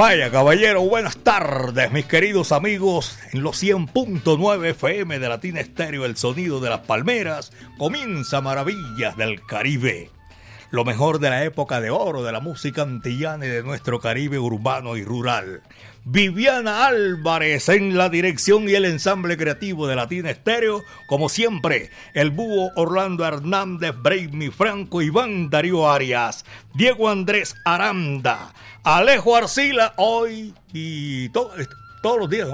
Vaya caballero, buenas tardes mis queridos amigos en los 100.9 FM de Latina Estéreo, el sonido de las palmeras, comienza Maravillas del Caribe. Lo mejor de la época de oro de la música antillana y de nuestro Caribe urbano y rural. Viviana Álvarez en la dirección y el ensamble creativo de Latina Estéreo, como siempre, el búho Orlando Hernández, Braimi Franco, Iván Darío Arias, Diego Andrés Aranda, Alejo Arcila, hoy y todos los días,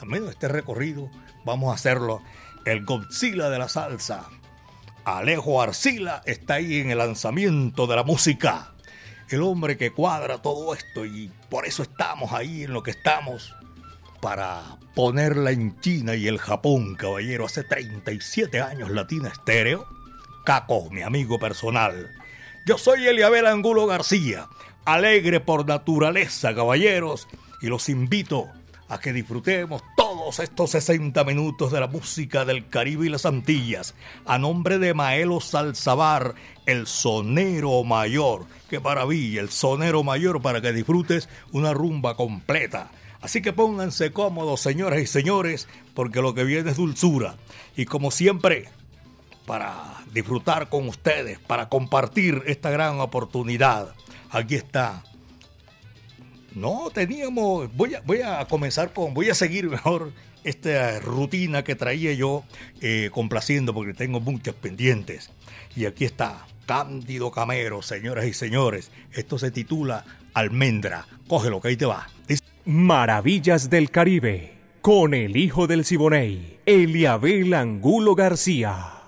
al menos este recorrido, vamos a hacerlo, el Godzilla de la salsa. Alejo Arcila está ahí en el lanzamiento de la música. El hombre que cuadra todo esto y por eso estamos ahí en lo que estamos para ponerla en China y el Japón, caballero. Hace 37 años Latina Estéreo. Caco, mi amigo personal. Yo soy Eliabel Angulo García, alegre por naturaleza, caballeros, y los invito a que disfrutemos todos estos 60 minutos de la música del Caribe y las Antillas, a nombre de Maelo Salzabar, el sonero mayor. Qué maravilla, el sonero mayor para que disfrutes una rumba completa. Así que pónganse cómodos, señoras y señores, porque lo que viene es dulzura. Y como siempre, para disfrutar con ustedes, para compartir esta gran oportunidad, aquí está no, teníamos, voy a, voy a comenzar con, voy a seguir mejor esta rutina que traía yo eh, complaciendo porque tengo muchas pendientes. Y aquí está, Cándido Camero, señoras y señores. Esto se titula Almendra. Cógelo, que ahí te va. Maravillas del Caribe, con el hijo del Siboney, Eliabel Angulo García.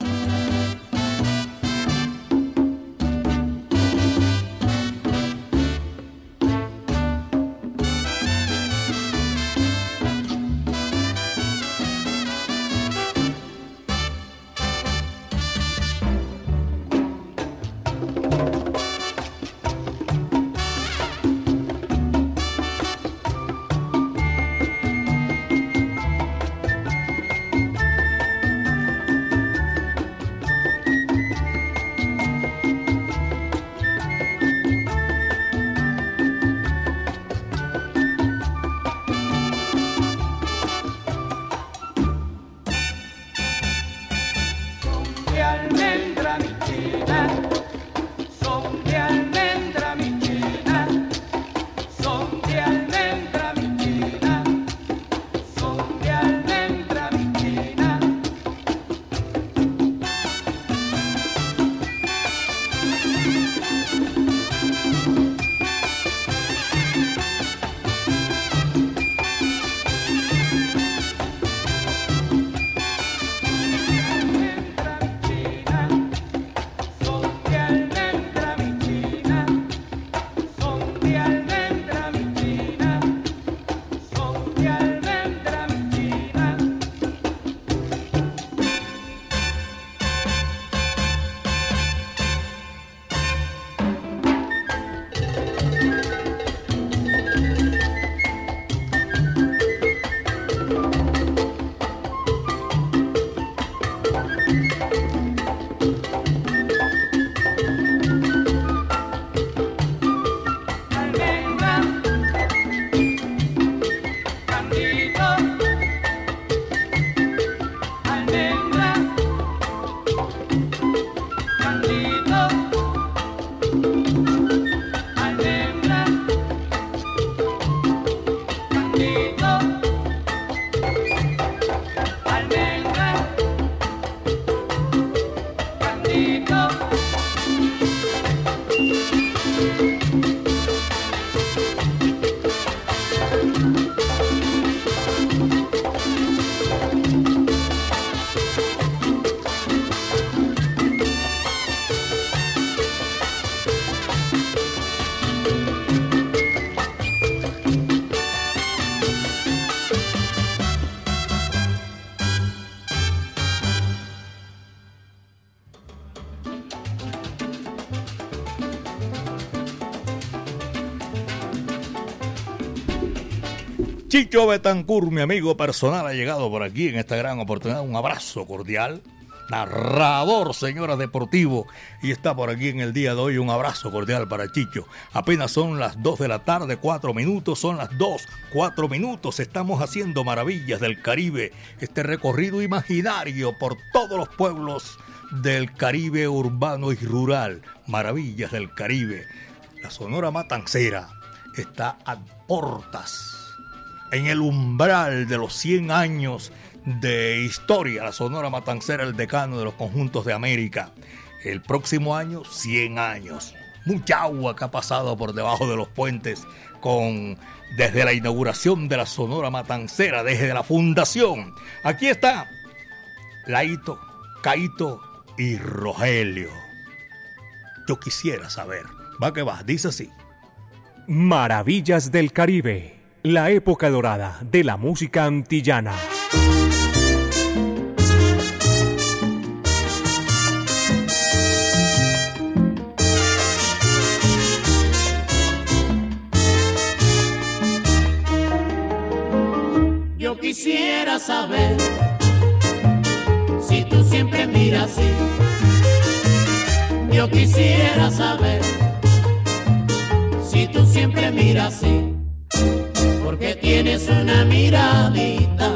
Chicho mi amigo personal, ha llegado por aquí en esta gran oportunidad. Un abrazo cordial. Narrador, señora deportivo, y está por aquí en el día de hoy. Un abrazo cordial para Chicho. Apenas son las 2 de la tarde, 4 minutos, son las 2, 4 minutos. Estamos haciendo maravillas del Caribe, este recorrido imaginario por todos los pueblos del Caribe urbano y rural. Maravillas del Caribe. La Sonora Matancera está a portas en el umbral de los 100 años de historia, la Sonora Matancera, el decano de los conjuntos de América. El próximo año, 100 años. Mucha agua que ha pasado por debajo de los puentes con desde la inauguración de la Sonora Matancera, desde la fundación. Aquí está Laito, Caito y Rogelio. Yo quisiera saber. Va que va, dice así. Maravillas del Caribe la época dorada de la música antillana. Yo quisiera saber si tú siempre miras así. Yo quisiera saber si tú siempre miras así porque tienes una miradita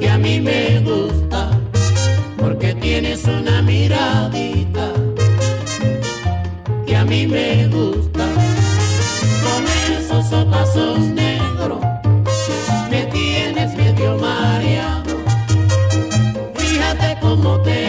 que a mí me gusta, porque tienes una miradita que a mí me gusta, con esos ojos negros me tienes medio mareado, fíjate cómo te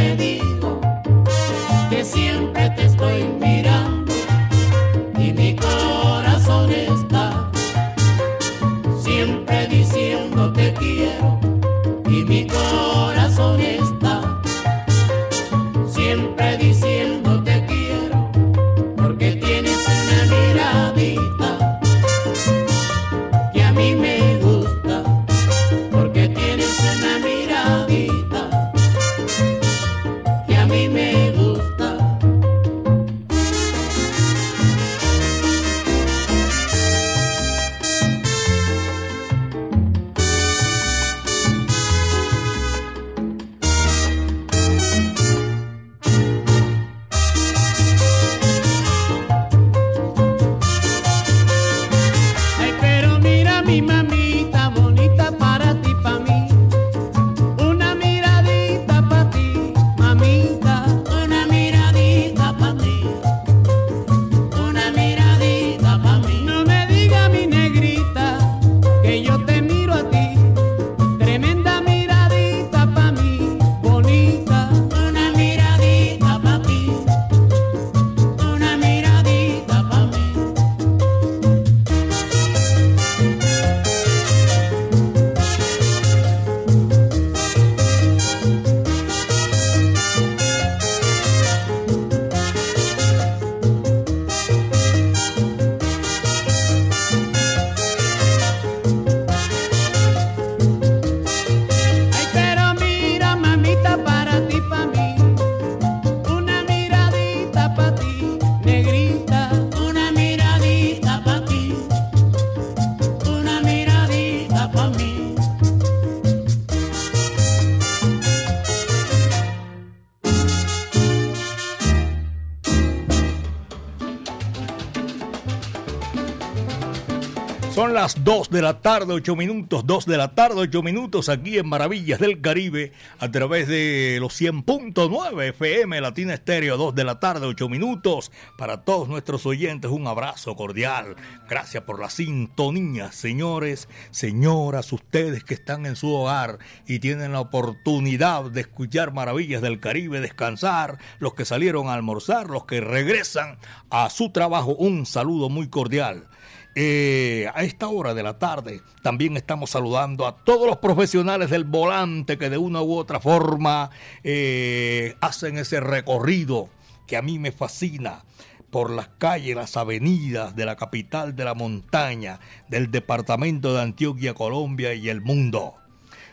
Son las 2 de la tarde, 8 minutos, 2 de la tarde, 8 minutos aquí en Maravillas del Caribe a través de los 100.9 FM Latina Estéreo, 2 de la tarde, 8 minutos. Para todos nuestros oyentes, un abrazo cordial. Gracias por la sintonía, señores, señoras, ustedes que están en su hogar y tienen la oportunidad de escuchar Maravillas del Caribe, descansar, los que salieron a almorzar, los que regresan a su trabajo, un saludo muy cordial. Eh, a esta hora de la tarde también estamos saludando a todos los profesionales del volante que de una u otra forma eh, hacen ese recorrido que a mí me fascina por las calles, las avenidas de la capital de la montaña, del departamento de Antioquia, Colombia y el mundo.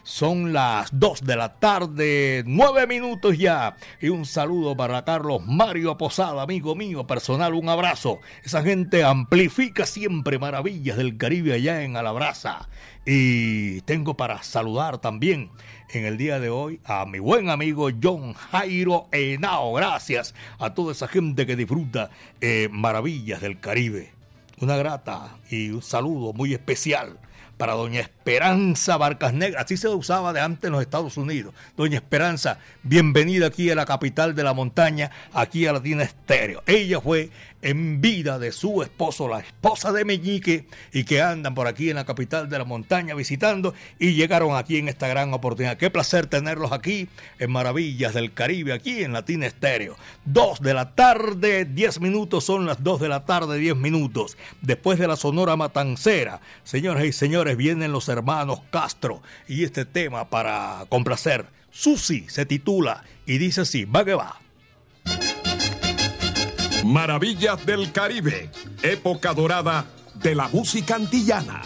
Son las 2 de la tarde, 9 minutos ya. Y un saludo para Carlos Mario Posada, amigo mío personal, un abrazo. Esa gente amplifica siempre maravillas del Caribe allá en Alabraza. Y tengo para saludar también en el día de hoy a mi buen amigo John Jairo Henao. Gracias a toda esa gente que disfruta eh, maravillas del Caribe. Una grata y un saludo muy especial para doña Esperanza Barcas Negras. Así se usaba de antes en los Estados Unidos. Doña Esperanza, bienvenida aquí a la capital de la montaña, aquí a Latina Estéreo. Ella fue en vida de su esposo, la esposa de Meñique, y que andan por aquí en la capital de la montaña visitando y llegaron aquí en esta gran oportunidad. Qué placer tenerlos aquí en Maravillas del Caribe, aquí en Latina Estéreo. Dos de la tarde, diez minutos, son las dos de la tarde, diez minutos. Después de la Sonora Matancera, señoras y señores, vienen los hermanos Castro y este tema para complacer. Susi se titula y dice así, va que va. Maravillas del Caribe, época dorada de la música antillana.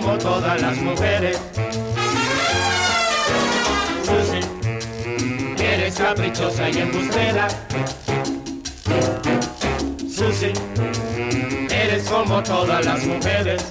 Como todas las mujeres. Susi, eres caprichosa y embustera. Susi, eres como todas las mujeres.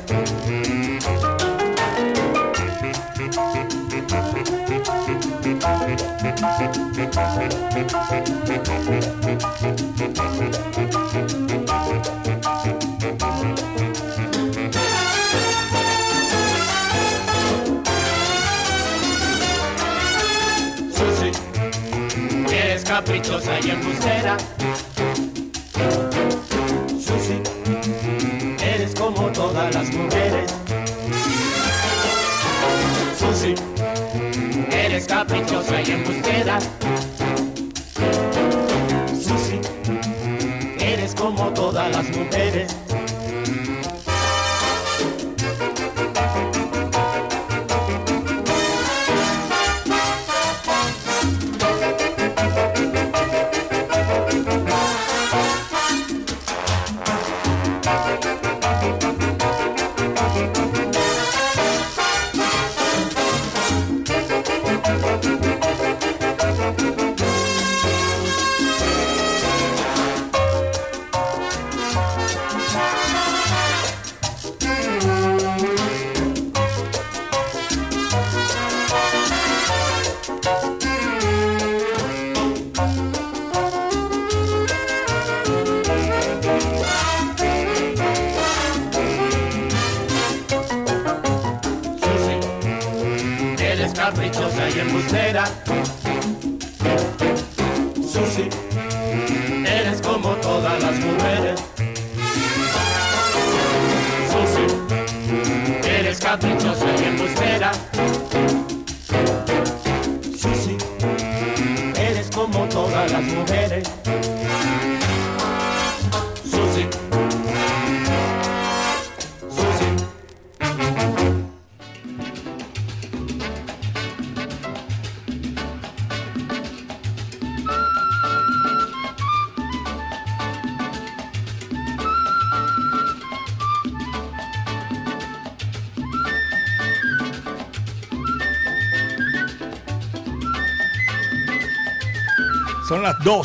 Caprichosa y embustera. Susi, eres como todas las mujeres. Susi, eres caprichosa y embustera. Susi, eres como todas las mujeres.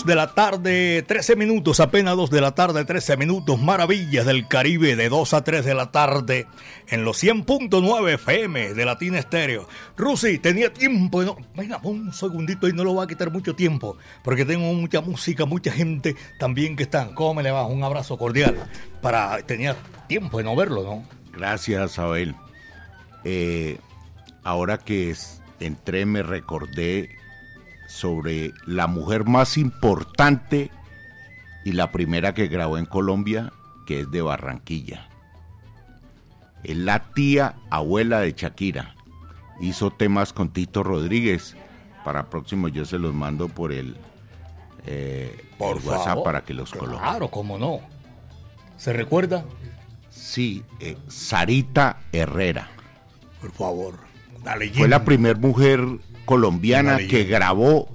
2 de la tarde, 13 minutos, apenas 2 de la tarde, 13 minutos, maravillas del Caribe de 2 a 3 de la tarde en los 100.9 FM de Latina Estéreo. Rusi, tenía tiempo, no, venga, un segundito y no lo va a quitar mucho tiempo, porque tengo mucha música, mucha gente también que están. ¿Cómo le va? Un abrazo cordial. Para, tenía tiempo de no verlo, ¿no? Gracias, Abel. Eh, ahora que entré me recordé sobre la mujer más importante y la primera que grabó en Colombia, que es de Barranquilla. Es la tía abuela de Shakira. Hizo temas con Tito Rodríguez. Para próximo yo se los mando por el, eh, Por el WhatsApp favor. para que los coloquen. Claro, cómo no. ¿Se recuerda? Sí, eh, Sarita Herrera. Por favor. Fue la primera mujer colombiana que grabó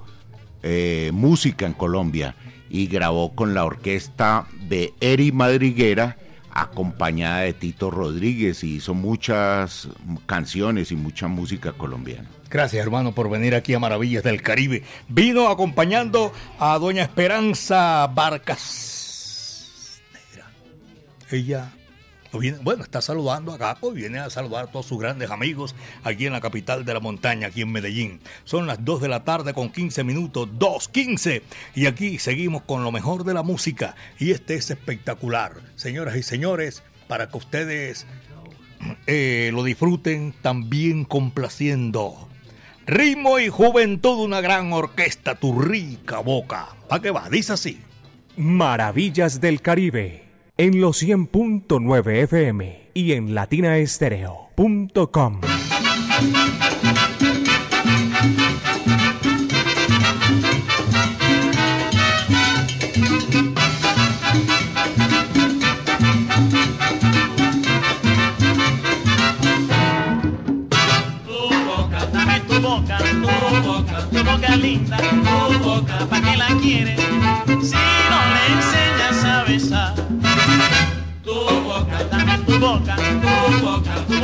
eh, música en Colombia y grabó con la orquesta de Eri Madriguera acompañada de Tito Rodríguez y hizo muchas canciones y mucha música colombiana. Gracias, hermano, por venir aquí a Maravillas del Caribe. Vino acompañando a doña Esperanza Barcas. Negra. Ella, bueno, está saludando acá, pues viene a saludar a todos sus grandes amigos aquí en la capital de la montaña, aquí en Medellín. Son las 2 de la tarde con 15 minutos, 2.15. Y aquí seguimos con lo mejor de la música. Y este es espectacular. Señoras y señores, para que ustedes eh, lo disfruten también complaciendo. Ritmo y juventud, una gran orquesta, tu rica boca. ¿Para qué va? Dice así. Maravillas del Caribe en los 100.9 FM y en latinaestereo.com. tu boca, tu boca, tu boca, linda, tu boca, ¿pa' qué la quieres?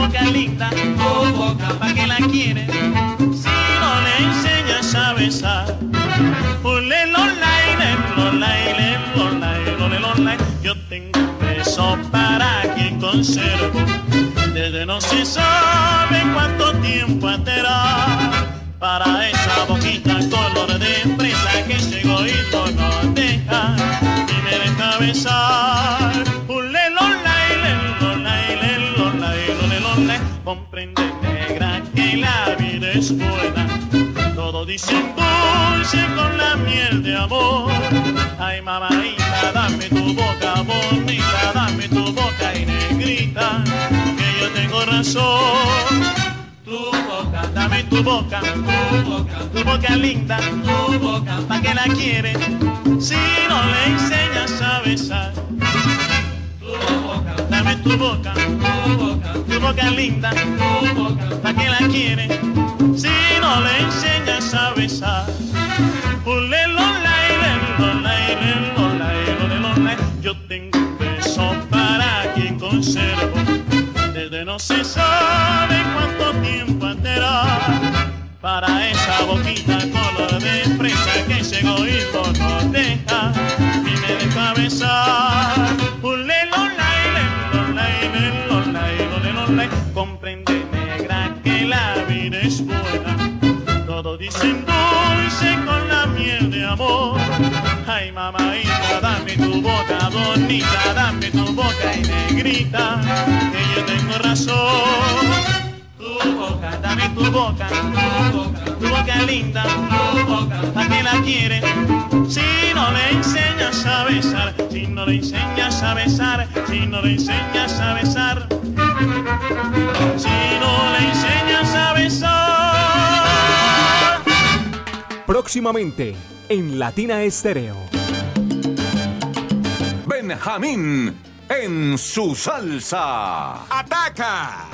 Boca, linda, tu boca, ¿pa' qué la quieres? Si no le enseñas a besar. Ule, lolai, le, lolai, le, lolai, lole, lolai. Yo tengo un beso para quien conservo desde no se sabe cuánto tiempo atrás para esa boquita color de fresa que llegó y no nos deja y me deja besar. Comprende negra que la vida es buena todo dicen dulce con la miel de amor. Ay, mamaita, dame tu boca bonita, dame tu boca y negrita, que yo tengo razón. Tu boca, dame tu boca, tu boca, tu boca linda, tu boca, ¿pa' qué la quieres? Si no le enseñas a besar. Tu boca, tu boca, linda, tu boca, ¿pa' qué la quieres? Si no le enseñas a besar. Yo tengo un beso para quien conservo desde no se sabe cuánto tiempo atrás para esa boquita color de fresa que ese egoísmo nos deja y me deja. Comprende negra que la vida es buena todo dicen dulce con la miel de amor. Ay, mamaita, dame tu boca bonita, dame tu boca y negrita, que yo tengo razón. Tu boca, dame tu boca, tu boca, tu boca linda, tu boca, ¿pa' qué la quieres? Si no le enseñas a besar, si no le enseñas a besar, si no le enseñas a besar, si no le enseñas a besar. Próximamente en Latina Estéreo. Benjamín en su salsa. ¡Ataca!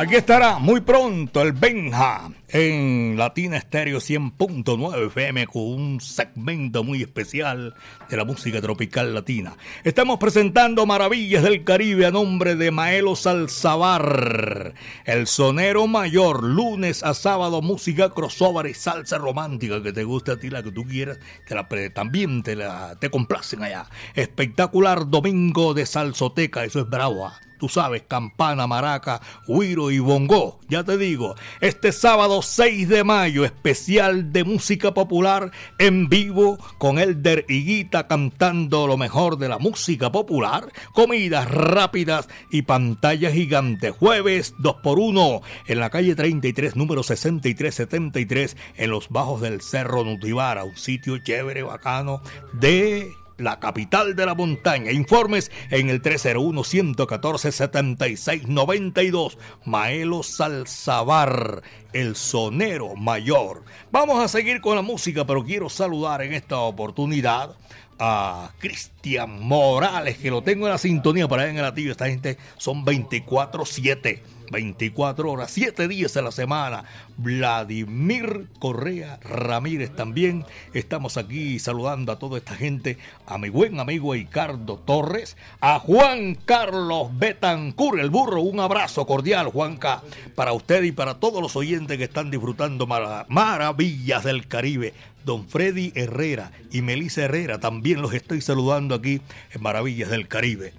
Aquí estará muy pronto el Benja en Latina Estéreo 100.9 FM con un segmento muy especial de la música tropical latina. Estamos presentando Maravillas del Caribe a nombre de Maelo Salzabar, el sonero mayor, lunes a sábado, música crossover y salsa romántica que te guste a ti, la que tú quieras, te la también te, la, te complacen allá. Espectacular domingo de salsoteca, eso es bravo. Tú sabes, campana, maraca, huiro y bongo. Ya te digo, este sábado 6 de mayo, especial de música popular en vivo con Elder Higuita cantando lo mejor de la música popular, comidas rápidas y pantalla gigante. Jueves 2x1 en la calle 33, número 6373, en los bajos del Cerro Nutibara, un sitio chévere, bacano de la capital de la montaña. Informes en el 301-114-7692. Maelo Salzabar, el sonero mayor. Vamos a seguir con la música, pero quiero saludar en esta oportunidad a Cristian Morales, que lo tengo en la sintonía para en el latido. Esta gente son 24-7 24 horas, 7 días a la semana. Vladimir Correa Ramírez también. Estamos aquí saludando a toda esta gente, a mi buen amigo Ricardo Torres, a Juan Carlos Betancur, el burro. Un abrazo cordial, Juanca, para usted y para todos los oyentes que están disfrutando maravillas del Caribe. Don Freddy Herrera y Melissa Herrera también los estoy saludando aquí en Maravillas del Caribe.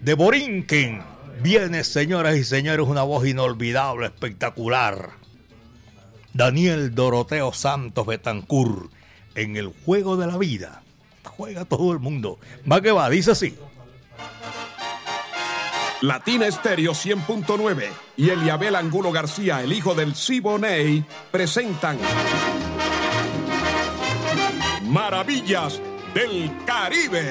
De Borinquen, Viene, señoras y señores, una voz inolvidable, espectacular. Daniel Doroteo Santos Betancur en el juego de la vida. Juega todo el mundo. Va que va, dice así. Latina Estéreo 100.9 y Eliabel Angulo García, el hijo del Siboney, presentan Maravillas del Caribe.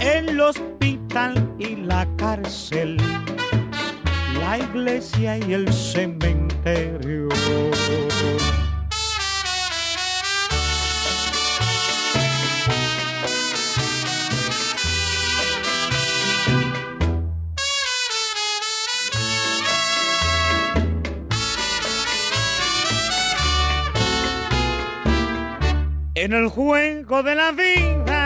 el hospital y la cárcel, la iglesia y el cementerio. En el juego de la vida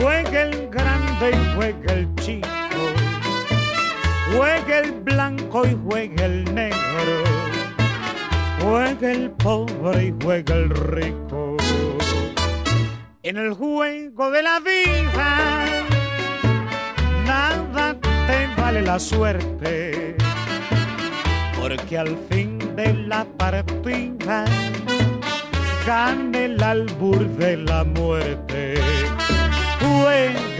juega el grande y juega el chico, juega el blanco y juega el negro, juega el pobre y juega el rico. En el juego de la vida nada te vale la suerte, porque al fin de la partida gane el albur de la muerte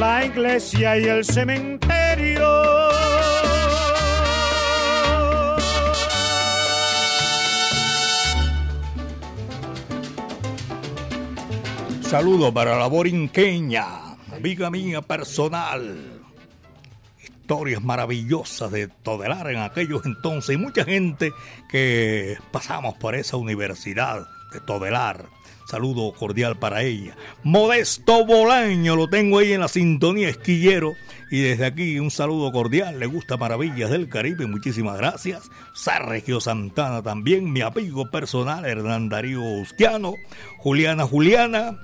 la iglesia y el cementerio. Saludo para la borinqueña, amiga mía personal. Historias maravillosas de Todelar en aquellos entonces y mucha gente que pasamos por esa universidad de Todelar. Saludo cordial para ella. Modesto Bolaño, lo tengo ahí en la sintonía esquillero. Y desde aquí un saludo cordial. Le gusta Maravillas del Caribe, muchísimas gracias. Sergio Santana también, mi amigo personal, Hernán Darío Ustiano. Juliana Juliana,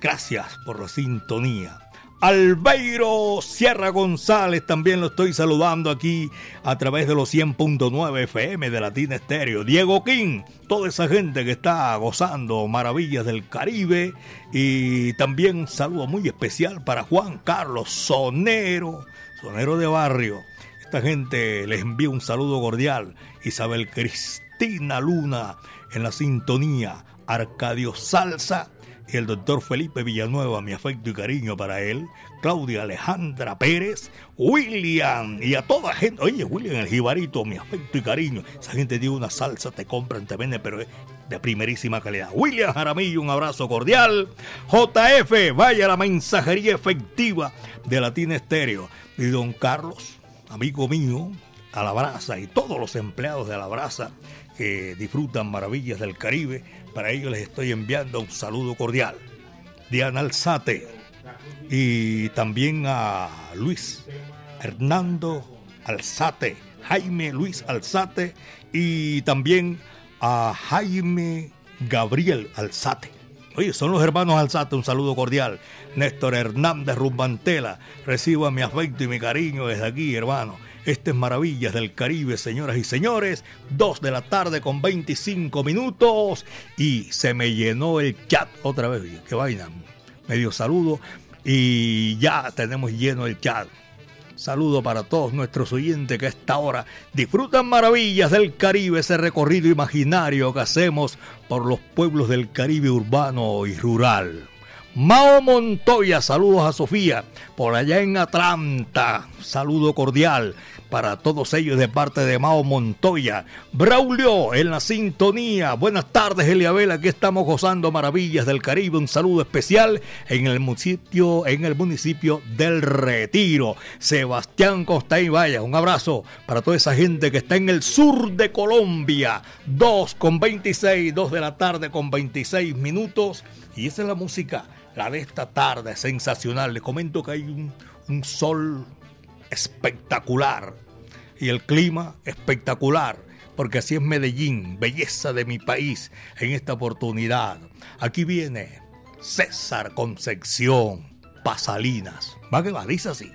gracias por la sintonía. Albeiro Sierra González, también lo estoy saludando aquí a través de los 100.9 FM de Latina Estéreo. Diego King, toda esa gente que está gozando maravillas del Caribe. Y también un saludo muy especial para Juan Carlos Sonero, Sonero de Barrio. Esta gente les envía un saludo cordial. Isabel Cristina Luna en la sintonía. Arcadio Salsa y el doctor Felipe Villanueva, mi afecto y cariño para él, Claudia Alejandra Pérez, William y a toda gente. Oye, William el Jibarito, mi afecto y cariño. Esa gente tiene una salsa, te compran, te venden, pero es de primerísima calidad. William Jaramillo, un abrazo cordial. JF, vaya la mensajería efectiva de Latina Estéreo. Y don Carlos, amigo mío, a la brasa y todos los empleados de la brasa que disfrutan maravillas del Caribe, para ellos les estoy enviando un saludo cordial. Diana Alzate y también a Luis Hernando Alzate, Jaime Luis Alzate y también a Jaime Gabriel Alzate. Oye, son los hermanos Alzate, un saludo cordial. Néstor Hernández Rumbantela, reciba mi afecto y mi cariño desde aquí, hermano. Este es Maravillas del Caribe, señoras y señores. Dos de la tarde con 25 minutos. Y se me llenó el chat otra vez. Qué vaina. Medio saludo. Y ya tenemos lleno el chat. Saludo para todos nuestros oyentes que a esta hora disfrutan maravillas del Caribe, ese recorrido imaginario que hacemos por los pueblos del Caribe urbano y rural. Mao Montoya, saludos a Sofía, por allá en Atlanta, saludo cordial para todos ellos de parte de Mao Montoya. Braulio en la sintonía. Buenas tardes, Eliabel. Aquí estamos gozando maravillas del Caribe. Un saludo especial en el municipio, en el municipio del Retiro. Sebastián Costa y Vaya. Un abrazo para toda esa gente que está en el sur de Colombia. 2 con 26, 2 de la tarde con 26 minutos. Y esa es la música, la de esta tarde, sensacional. Les comento que hay un sol espectacular y el clima espectacular, porque así es Medellín, belleza de mi país en esta oportunidad. Aquí viene César Concepción, Pasalinas. Va que va, dice así.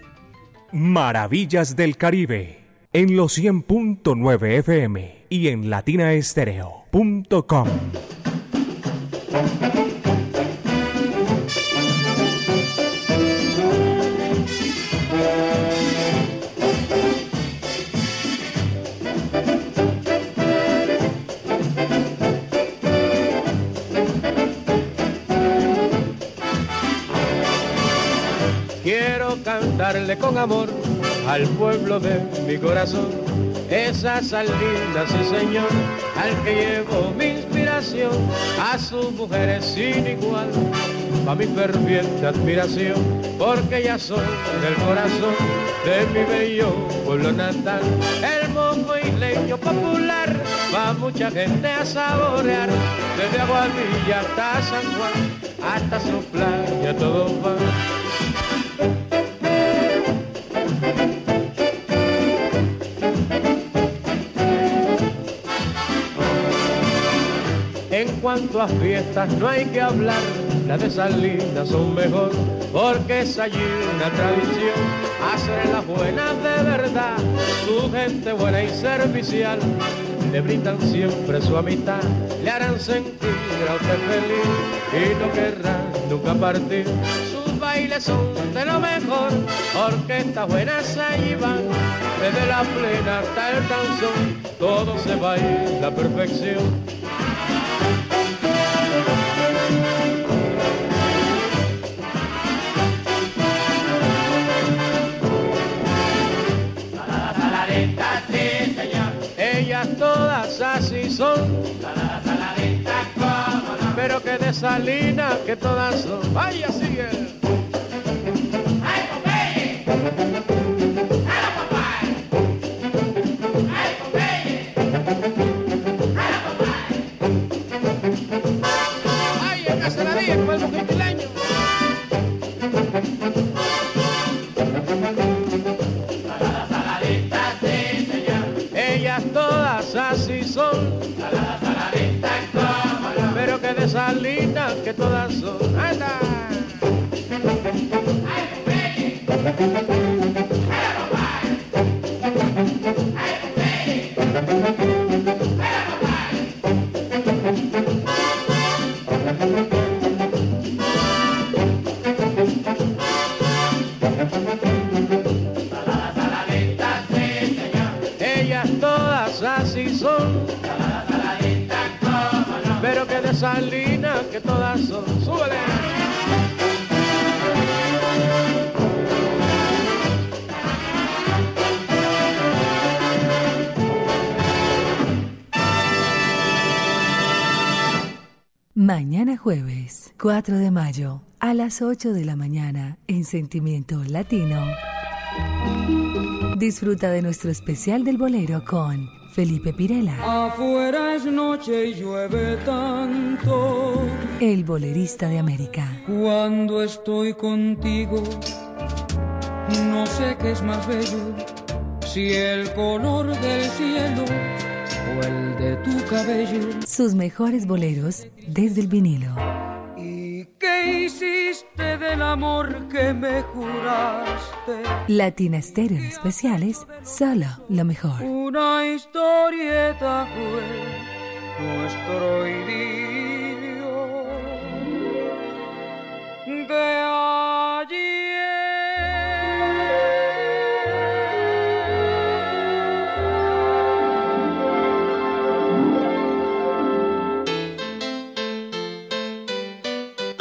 Maravillas del Caribe, en los 100.9 FM y en latinaestereo.com. con amor al pueblo de mi corazón. Esa salida, sí señor, al que llevo mi inspiración, a su mujer es sin igual, a mi ferviente admiración, porque ya son del corazón de mi bello pueblo natal, el mongo isleño popular, va mucha gente a saborear, desde Aguadilla hasta San Juan, hasta su playa todo va. Cuanto a fiestas no hay que hablar, las de Salinas son mejor, porque es allí una tradición, hacer las buenas de verdad, su gente buena y servicial, le brindan siempre su amistad, le harán sentir a usted feliz. Y no querrá nunca partir. Sus bailes son de lo mejor, orquestas buenas allí van, desde la plena hasta el danzón, todo se baila a perfección. Pero que de Salina que todas son. Vaya sigue. Ellas 4 de mayo, a las 8 de la mañana, en Sentimiento Latino. Disfruta de nuestro especial del bolero con Felipe Pirela, Afuera es noche y llueve tanto. el bolerista de América. Cuando estoy contigo, no sé qué es más bello, si el color del cielo o el de tu cabello. Sus mejores boleros desde el vinilo. ¿Y qué hiciste del amor que me juraste? Latina Estéreo en especiales, solo lo mejor. Una historieta fue nuestro idilio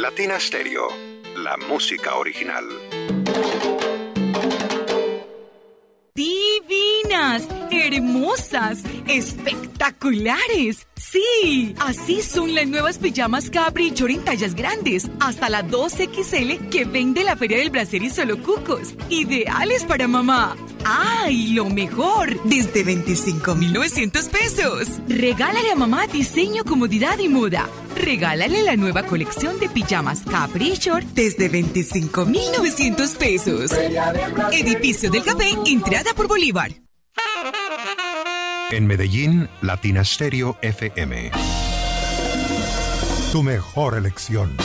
Latina Stereo, la música original. Divinas, hermosas, espectaculares. Sí, así son las nuevas pijamas Caprichor en tallas grandes, hasta la 2XL que vende la Feria del Bracer y Solo Cucos. Ideales para mamá. ¡Ay, lo mejor! Desde 25,900 pesos. Regálale a mamá diseño, comodidad y moda. Regálale la nueva colección de pijamas Caprichor desde 25,900 pesos. Edificio del Café, entrada por Bolívar. En Medellín, Latina Stereo FM. Tu mejor elección.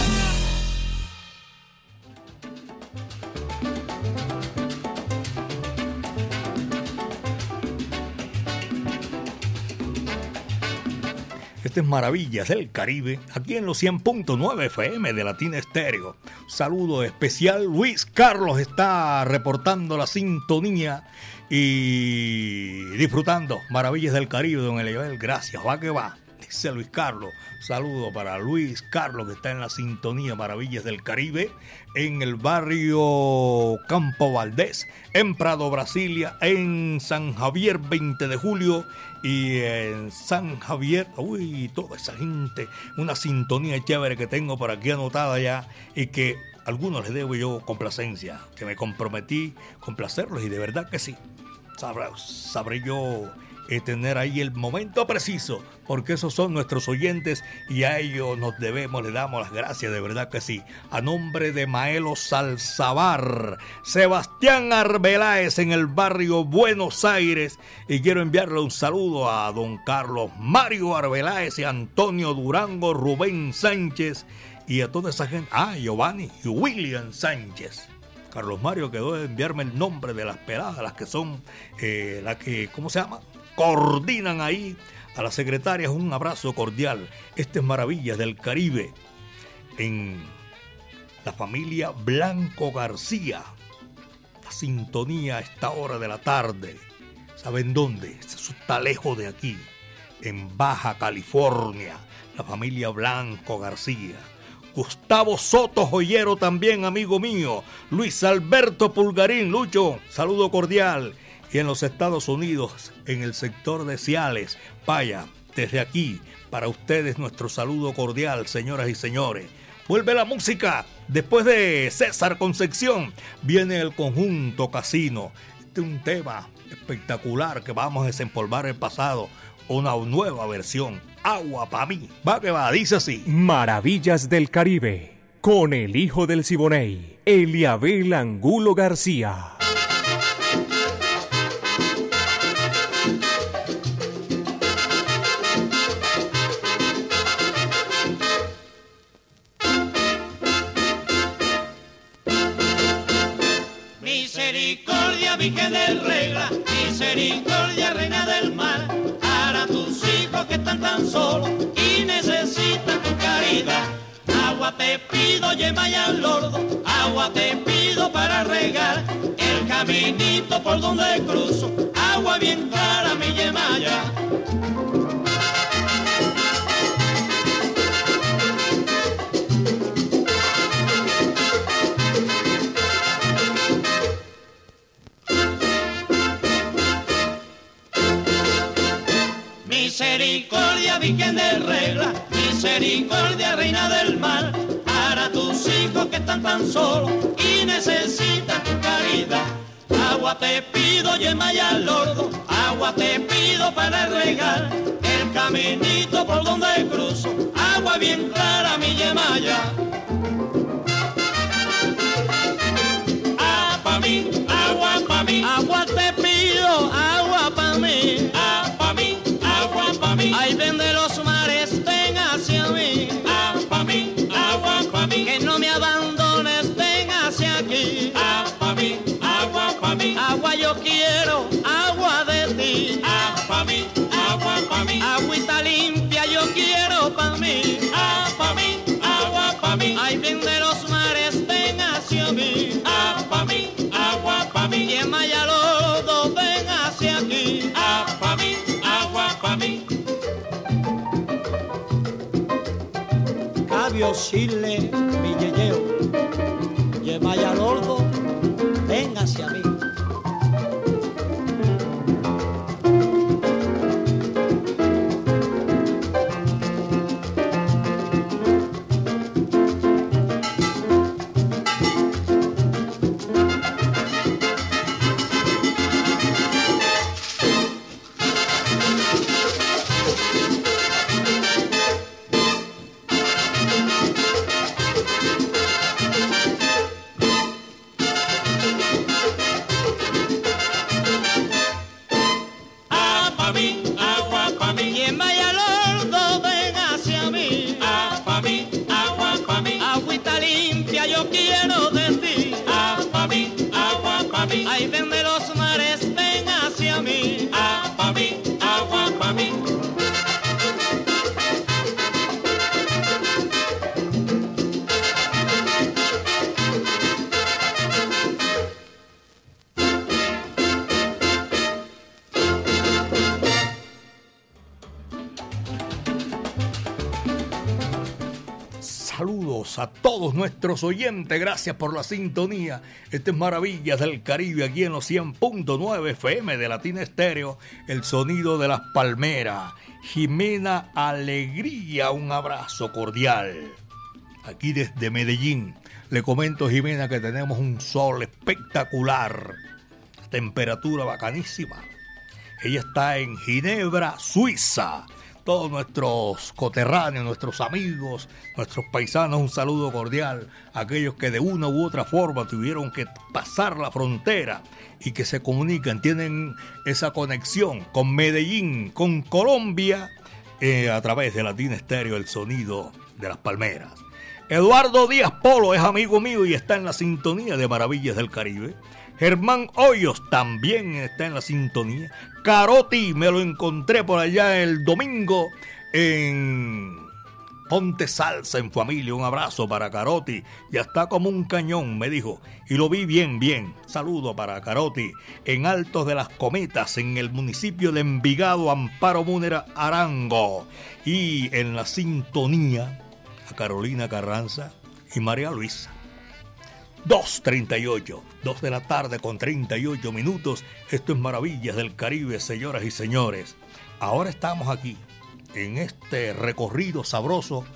Este es Maravillas del Caribe, aquí en los 100.9 FM de Latina Estéreo. Saludo especial, Luis Carlos está reportando la sintonía y disfrutando Maravillas del Caribe, don Eliabel. Gracias, va que va, dice Luis Carlos. Saludo para Luis Carlos que está en la sintonía Maravillas del Caribe en el barrio Campo Valdés, en Prado, Brasilia, en San Javier 20 de julio y en San Javier, uy, toda esa gente, una sintonía chévere que tengo por aquí anotada ya y que algunos les debo yo complacencia, que me comprometí complacerlos y de verdad que sí. Sabré, yo eh, tener ahí el momento preciso, porque esos son nuestros oyentes y a ellos nos debemos, le damos las gracias, de verdad que sí. A nombre de Maelo Salzabar, Sebastián Arbeláez en el barrio Buenos Aires, y quiero enviarle un saludo a don Carlos Mario Arbeláez y Antonio Durango, Rubén Sánchez y a toda esa gente, ah, Giovanni y William Sánchez. Carlos Mario quedó de enviarme el nombre de las peladas, las que son, eh, las que, ¿cómo se llama? Coordinan ahí a las secretarias un abrazo cordial. Este es Maravillas del Caribe en la familia Blanco García. La sintonía a esta hora de la tarde. ¿Saben dónde? Está lejos de aquí. En Baja California. La familia Blanco García. Gustavo Soto Joyero también, amigo mío. Luis Alberto Pulgarín, Lucho, saludo cordial. Y en los Estados Unidos, en el sector de Ciales, vaya, desde aquí, para ustedes nuestro saludo cordial, señoras y señores. Vuelve la música. Después de César Concepción, viene el conjunto Casino. Este es un tema espectacular que vamos a desempolvar el pasado una nueva versión. Agua para mí. Va que va, dice así. Maravillas del Caribe. Con el hijo del Siboney, Eliabel Angulo García. Misericordia, Virgen del Regla, misericordia, Reina del Mar que están tan solos y necesitan tu caridad. Agua te pido, yema y al lordo, agua te pido para regar el caminito por donde cruzo, agua bien clara mi yemaya. Virgen de regla, misericordia, reina del mal, para tus hijos que están tan solos y necesitan tu caridad. Agua te pido, yema y al lordo, agua te pido para regar el caminito por donde cruzo, agua bien clara mi yemaya. Cabio Chile, mi yeyeo, Yemaya Lordo, ven hacia mí. Nuestros oyentes, gracias por la sintonía. Este es Maravillas del Caribe, aquí en los 100.9 FM de Latina Estéreo, el sonido de las palmeras. Jimena Alegría, un abrazo cordial. Aquí desde Medellín, le comento Jimena que tenemos un sol espectacular, temperatura bacanísima. Ella está en Ginebra, Suiza todos nuestros coterráneos, nuestros amigos, nuestros paisanos, un saludo cordial. Aquellos que de una u otra forma tuvieron que pasar la frontera y que se comunican, tienen esa conexión con Medellín, con Colombia, eh, a través de Latina Estéreo, el sonido de las palmeras. Eduardo Díaz Polo es amigo mío y está en la sintonía de Maravillas del Caribe. Germán Hoyos también está en la sintonía. Carotti me lo encontré por allá el domingo en Ponte Salsa en familia. Un abrazo para Carotti. Ya está como un cañón, me dijo. Y lo vi bien, bien. Saludo para Carotti. En Altos de las Cometas, en el municipio de Envigado, Amparo Múnera, Arango. Y en la sintonía a Carolina Carranza y María Luisa. 2.38, 2 de la tarde con 38 minutos. Esto es Maravillas del Caribe, señoras y señores. Ahora estamos aquí, en este recorrido sabroso,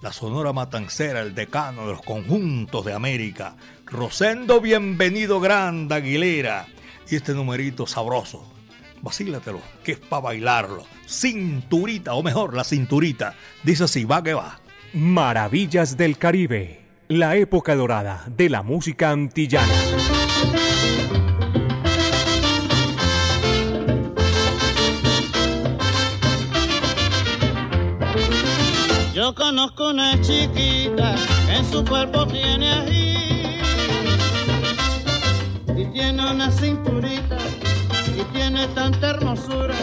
la Sonora Matancera, el decano de los conjuntos de América. Rosendo Bienvenido Grande Aguilera. Y este numerito sabroso. Vacílatelo, que es para bailarlo. Cinturita, o mejor, la cinturita. Dice así, va que va. Maravillas del Caribe, la época dorada de la música antillana. Yo conozco una chiquita en su cuerpo tiene ají y tiene una cinturita y tiene tanta hermosura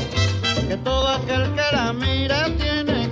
que todo aquel que la mira tiene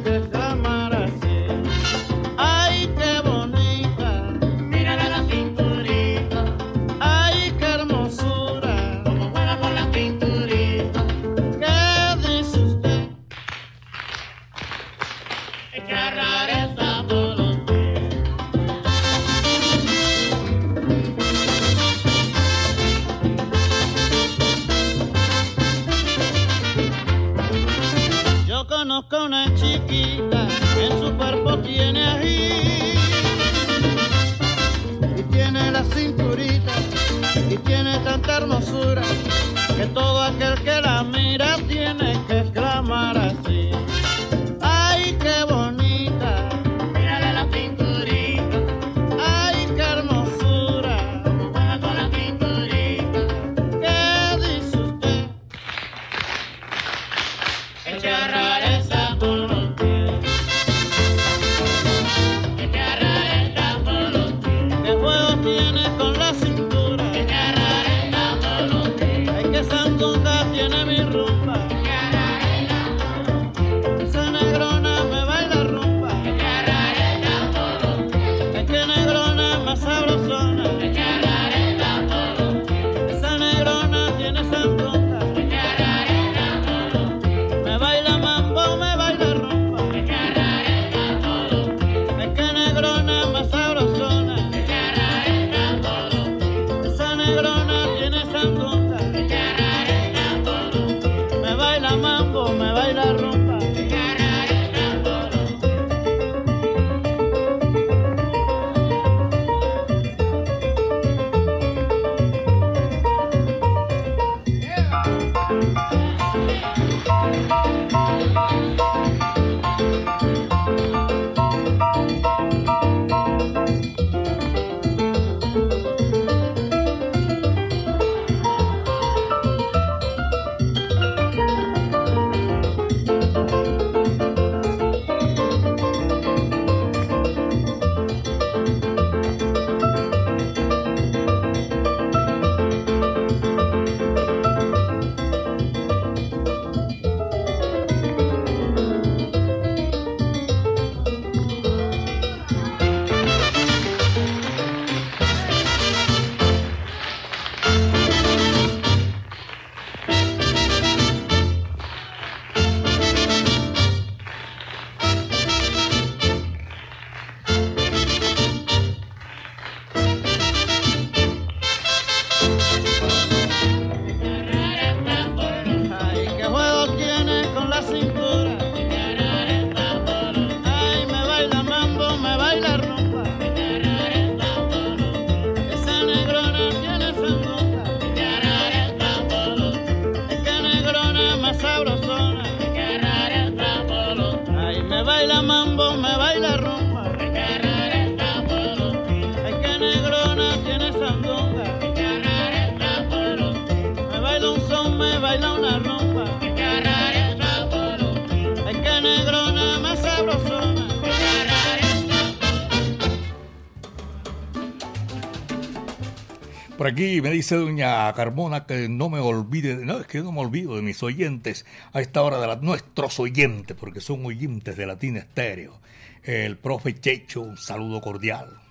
aquí me dice doña Carmona que no me olvide, no, es que no me olvido de mis oyentes a esta hora de la, nuestros oyentes, porque son oyentes de Latina Estéreo. El profe Checho, un saludo cordial.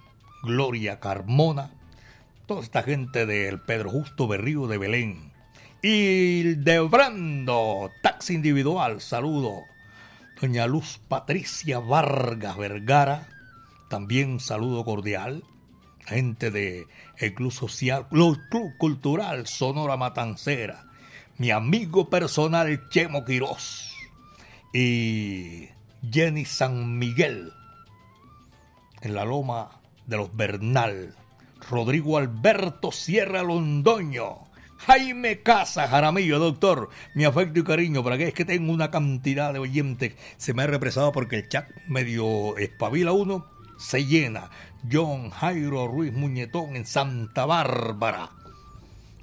Gloria Carmona, toda esta gente del Pedro Justo Berrío de Belén. Y de Brando, taxi individual, saludo. Doña Luz Patricia Vargas Vergara, también saludo cordial. Gente de el Club Social, Club Cultural Sonora Matancera. Mi amigo personal Chemo Quirós. Y Jenny San Miguel. En la loma de los Bernal. Rodrigo Alberto Sierra Londoño. Jaime Casa Jaramillo, doctor, mi afecto y cariño, para que es que tengo una cantidad de oyentes, se me ha represado porque el chat medio espabila uno, se llena. John Jairo Ruiz Muñetón en Santa Bárbara.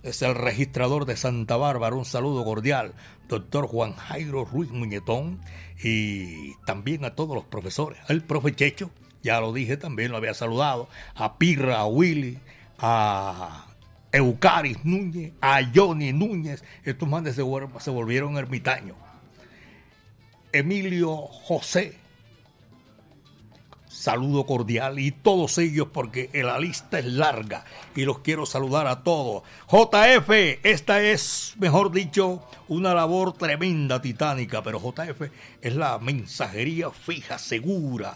Es el registrador de Santa Bárbara. Un saludo cordial, doctor Juan Jairo Ruiz Muñetón. Y también a todos los profesores. Al profe Checho, ya lo dije, también lo había saludado. A Pirra, a Willy, a Eucaris Núñez, a Johnny Núñez. Estos manes se, se volvieron ermitaños. Emilio José, saludo cordial y todos ellos porque la lista es larga y los quiero saludar a todos. JF, esta es, mejor dicho, una labor tremenda, titánica, pero JF es la mensajería fija, segura.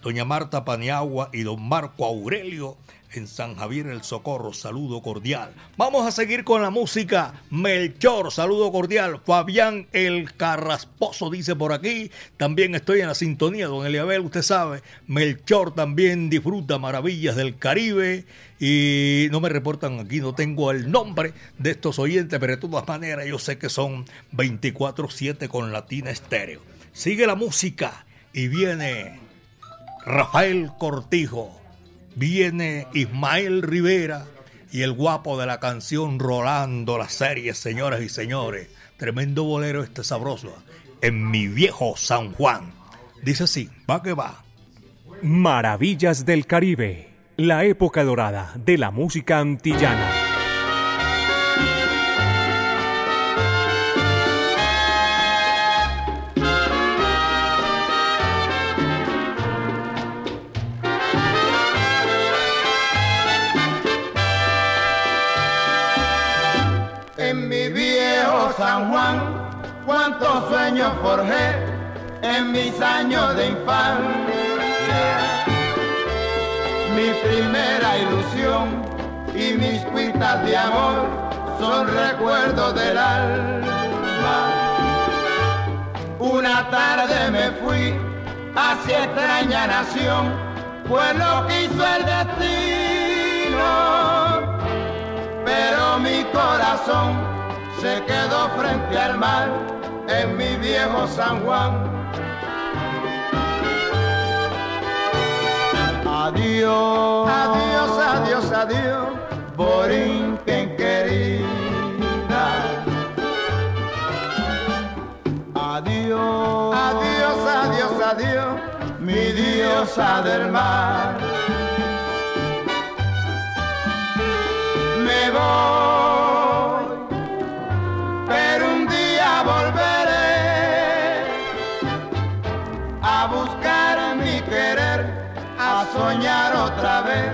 Doña Marta Paniagua y don Marco Aurelio en San Javier el Socorro. Saludo cordial. Vamos a seguir con la música. Melchor, saludo cordial. Fabián el Carrasposo dice por aquí. También estoy en la sintonía, don Eliabel, usted sabe. Melchor también disfruta maravillas del Caribe. Y no me reportan aquí, no tengo el nombre de estos oyentes, pero de todas maneras yo sé que son 24-7 con Latina Estéreo. Sigue la música y viene Rafael Cortijo viene Ismael Rivera y el guapo de la canción Rolando las series, señoras y señores. Tremendo bolero este sabroso. En mi viejo San Juan. Dice así, va que va. Maravillas del Caribe. La época dorada de la música antillana. Cuántos sueños forjé en mis años de infancia. Mi primera ilusión y mis cuitas de amor son recuerdos del alma. Una tarde me fui hacia extraña nación, pues lo quiso el destino, pero mi corazón se quedó frente al mar en mi viejo San Juan. Adiós, adiós, adiós, adiós, Borinquen querida. Adiós, adiós, adiós, adiós, mi diosa del mar. Me voy soñar otra vez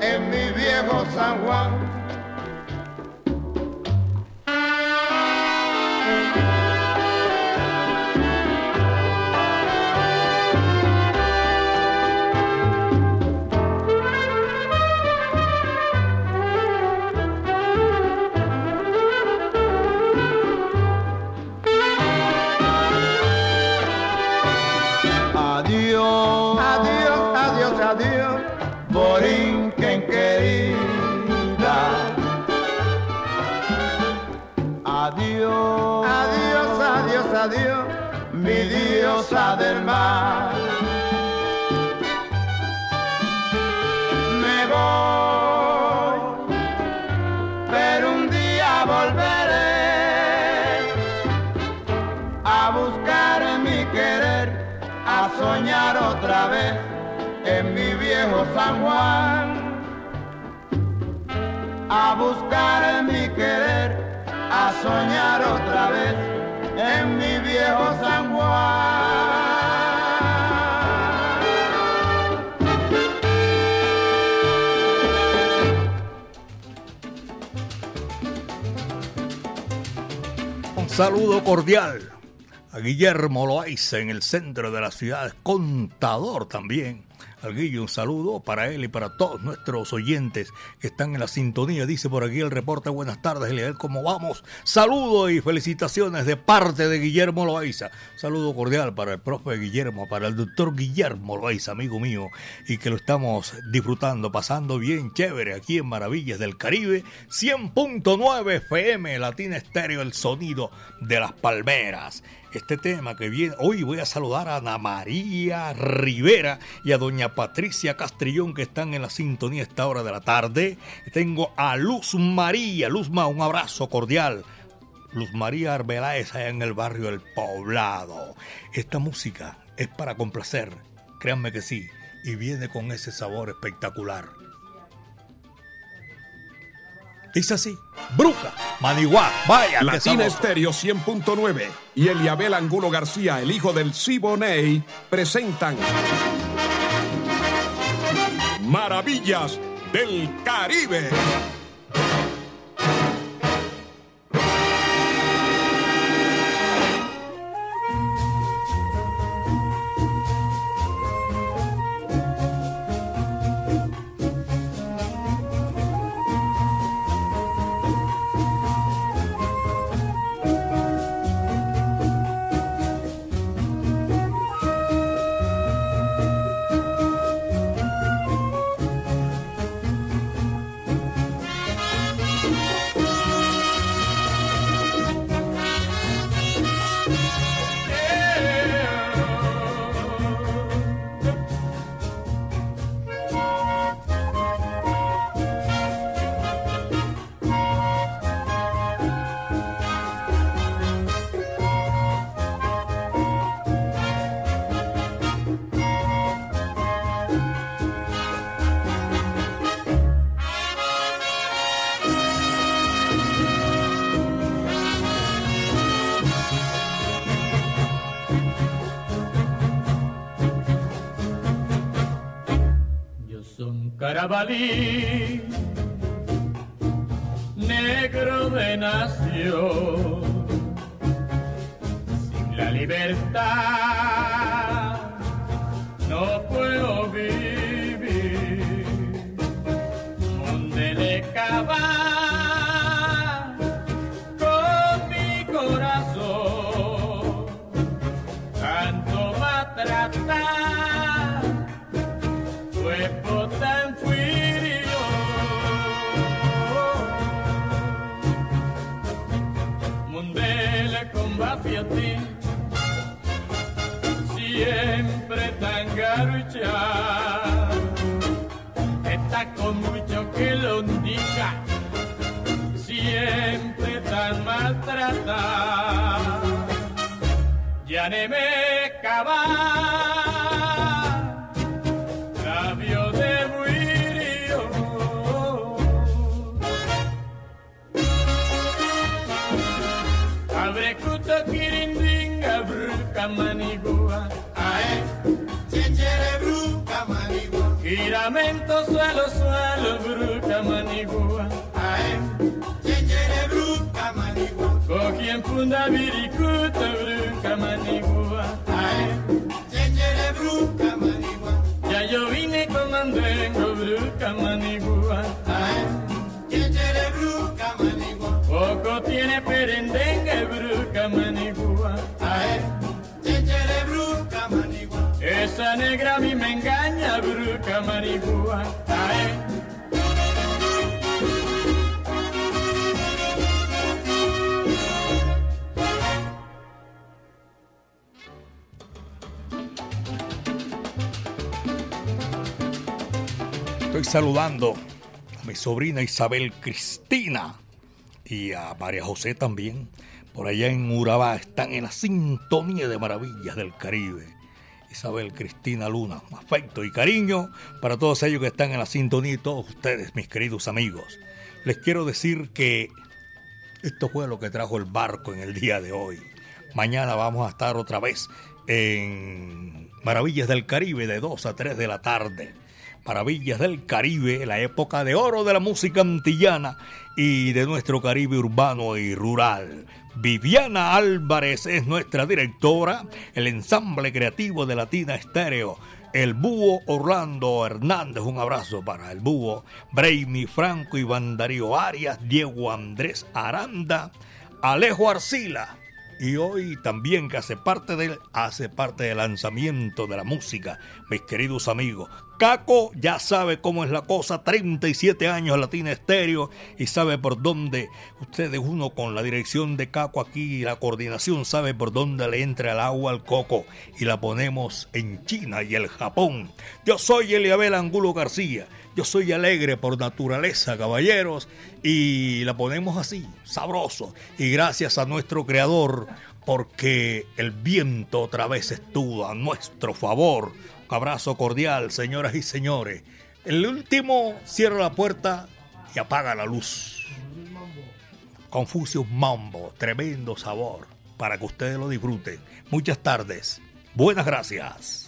en mi viejo San Juan. Del mar. Me voy, pero un día volveré a buscar mi querer, a soñar otra vez en mi viejo San Juan. A buscar mi querer, a soñar otra vez en mi viejo San Juan. saludo cordial a Guillermo Loaiza en el centro de la ciudad, contador también al un saludo para él y para todos nuestros oyentes que están en la sintonía. Dice por aquí el reporte, buenas tardes, Eliel, ¿cómo vamos? Saludos y felicitaciones de parte de Guillermo Loaiza. Saludo cordial para el profe Guillermo, para el doctor Guillermo Loaiza, amigo mío, y que lo estamos disfrutando, pasando bien chévere aquí en Maravillas del Caribe, 100.9 FM, Latina Estéreo, el sonido de las palmeras este tema que viene. Hoy voy a saludar a Ana María Rivera y a doña Patricia Castrillón que están en la sintonía a esta hora de la tarde. Tengo a Luz María. Luzma, un abrazo cordial. Luz María Arbeláez allá en el barrio del Poblado. Esta música es para complacer, créanme que sí, y viene con ese sabor espectacular. Dice así, Bruca, Maniguá, vaya. Latina Estéreo 100.9 y Eliabel Angulo García, el hijo del Siboney, presentan Maravillas del Caribe. Carabalí, negro de nación, sin la libertad no puedo vivir, donde le cava Siempre tan garucha Está con mucho que lo indica Siempre tan maltratada Ya ne me cava Giramento suelo suelo bruka manigua. Ae, chenjere bruka manigua. Cogi en funda virikuto bruka manigua. Ae, chenjere bruka manigua. Ya yo vine con Andrengo Bruca Manigua. Ay, chenjere Bruca Manigua. Poco tiene perendengue Bruca Negra a mí me engaña Bruca Manigua. Ay, Estoy saludando a mi sobrina Isabel Cristina y a María José también. Por allá en Urabá están en la sintonía de maravillas del Caribe. Isabel Cristina Luna, afecto y cariño para todos ellos que están en la sintonía y todos ustedes, mis queridos amigos. Les quiero decir que esto fue lo que trajo el barco en el día de hoy. Mañana vamos a estar otra vez en Maravillas del Caribe de 2 a 3 de la tarde. Maravillas del Caribe, la época de oro de la música antillana y de nuestro Caribe urbano y rural. Viviana Álvarez es nuestra directora, el ensamble creativo de Latina Estéreo. El búho Orlando Hernández, un abrazo para el búho, Braimi Franco, Iván Darío Arias, Diego Andrés Aranda, Alejo Arcila, y hoy también que hace parte del hace parte del lanzamiento de la música, mis queridos amigos. Caco ya sabe cómo es la cosa, 37 años Latina Estéreo y sabe por dónde ustedes uno con la dirección de Caco aquí la coordinación sabe por dónde le entra el agua al coco y la ponemos en China y el Japón. Yo soy Eliabel Angulo García. Yo soy alegre por naturaleza, caballeros, y la ponemos así, sabroso. Y gracias a nuestro creador, porque el viento otra vez estuvo a nuestro favor. Un abrazo cordial, señoras y señores. El último cierra la puerta y apaga la luz. Confucius Mambo, tremendo sabor, para que ustedes lo disfruten. Muchas tardes. Buenas gracias.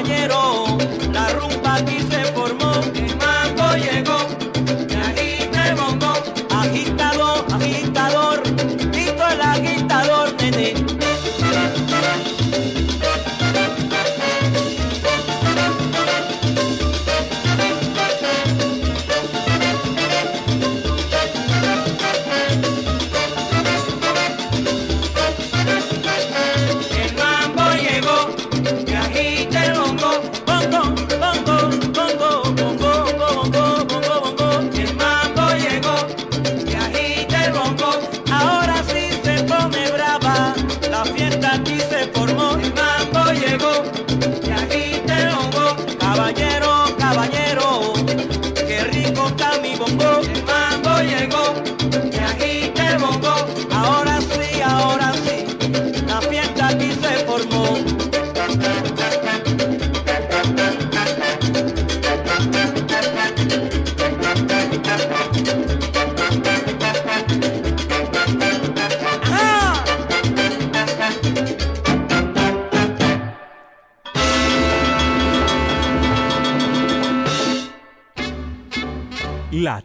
compañero.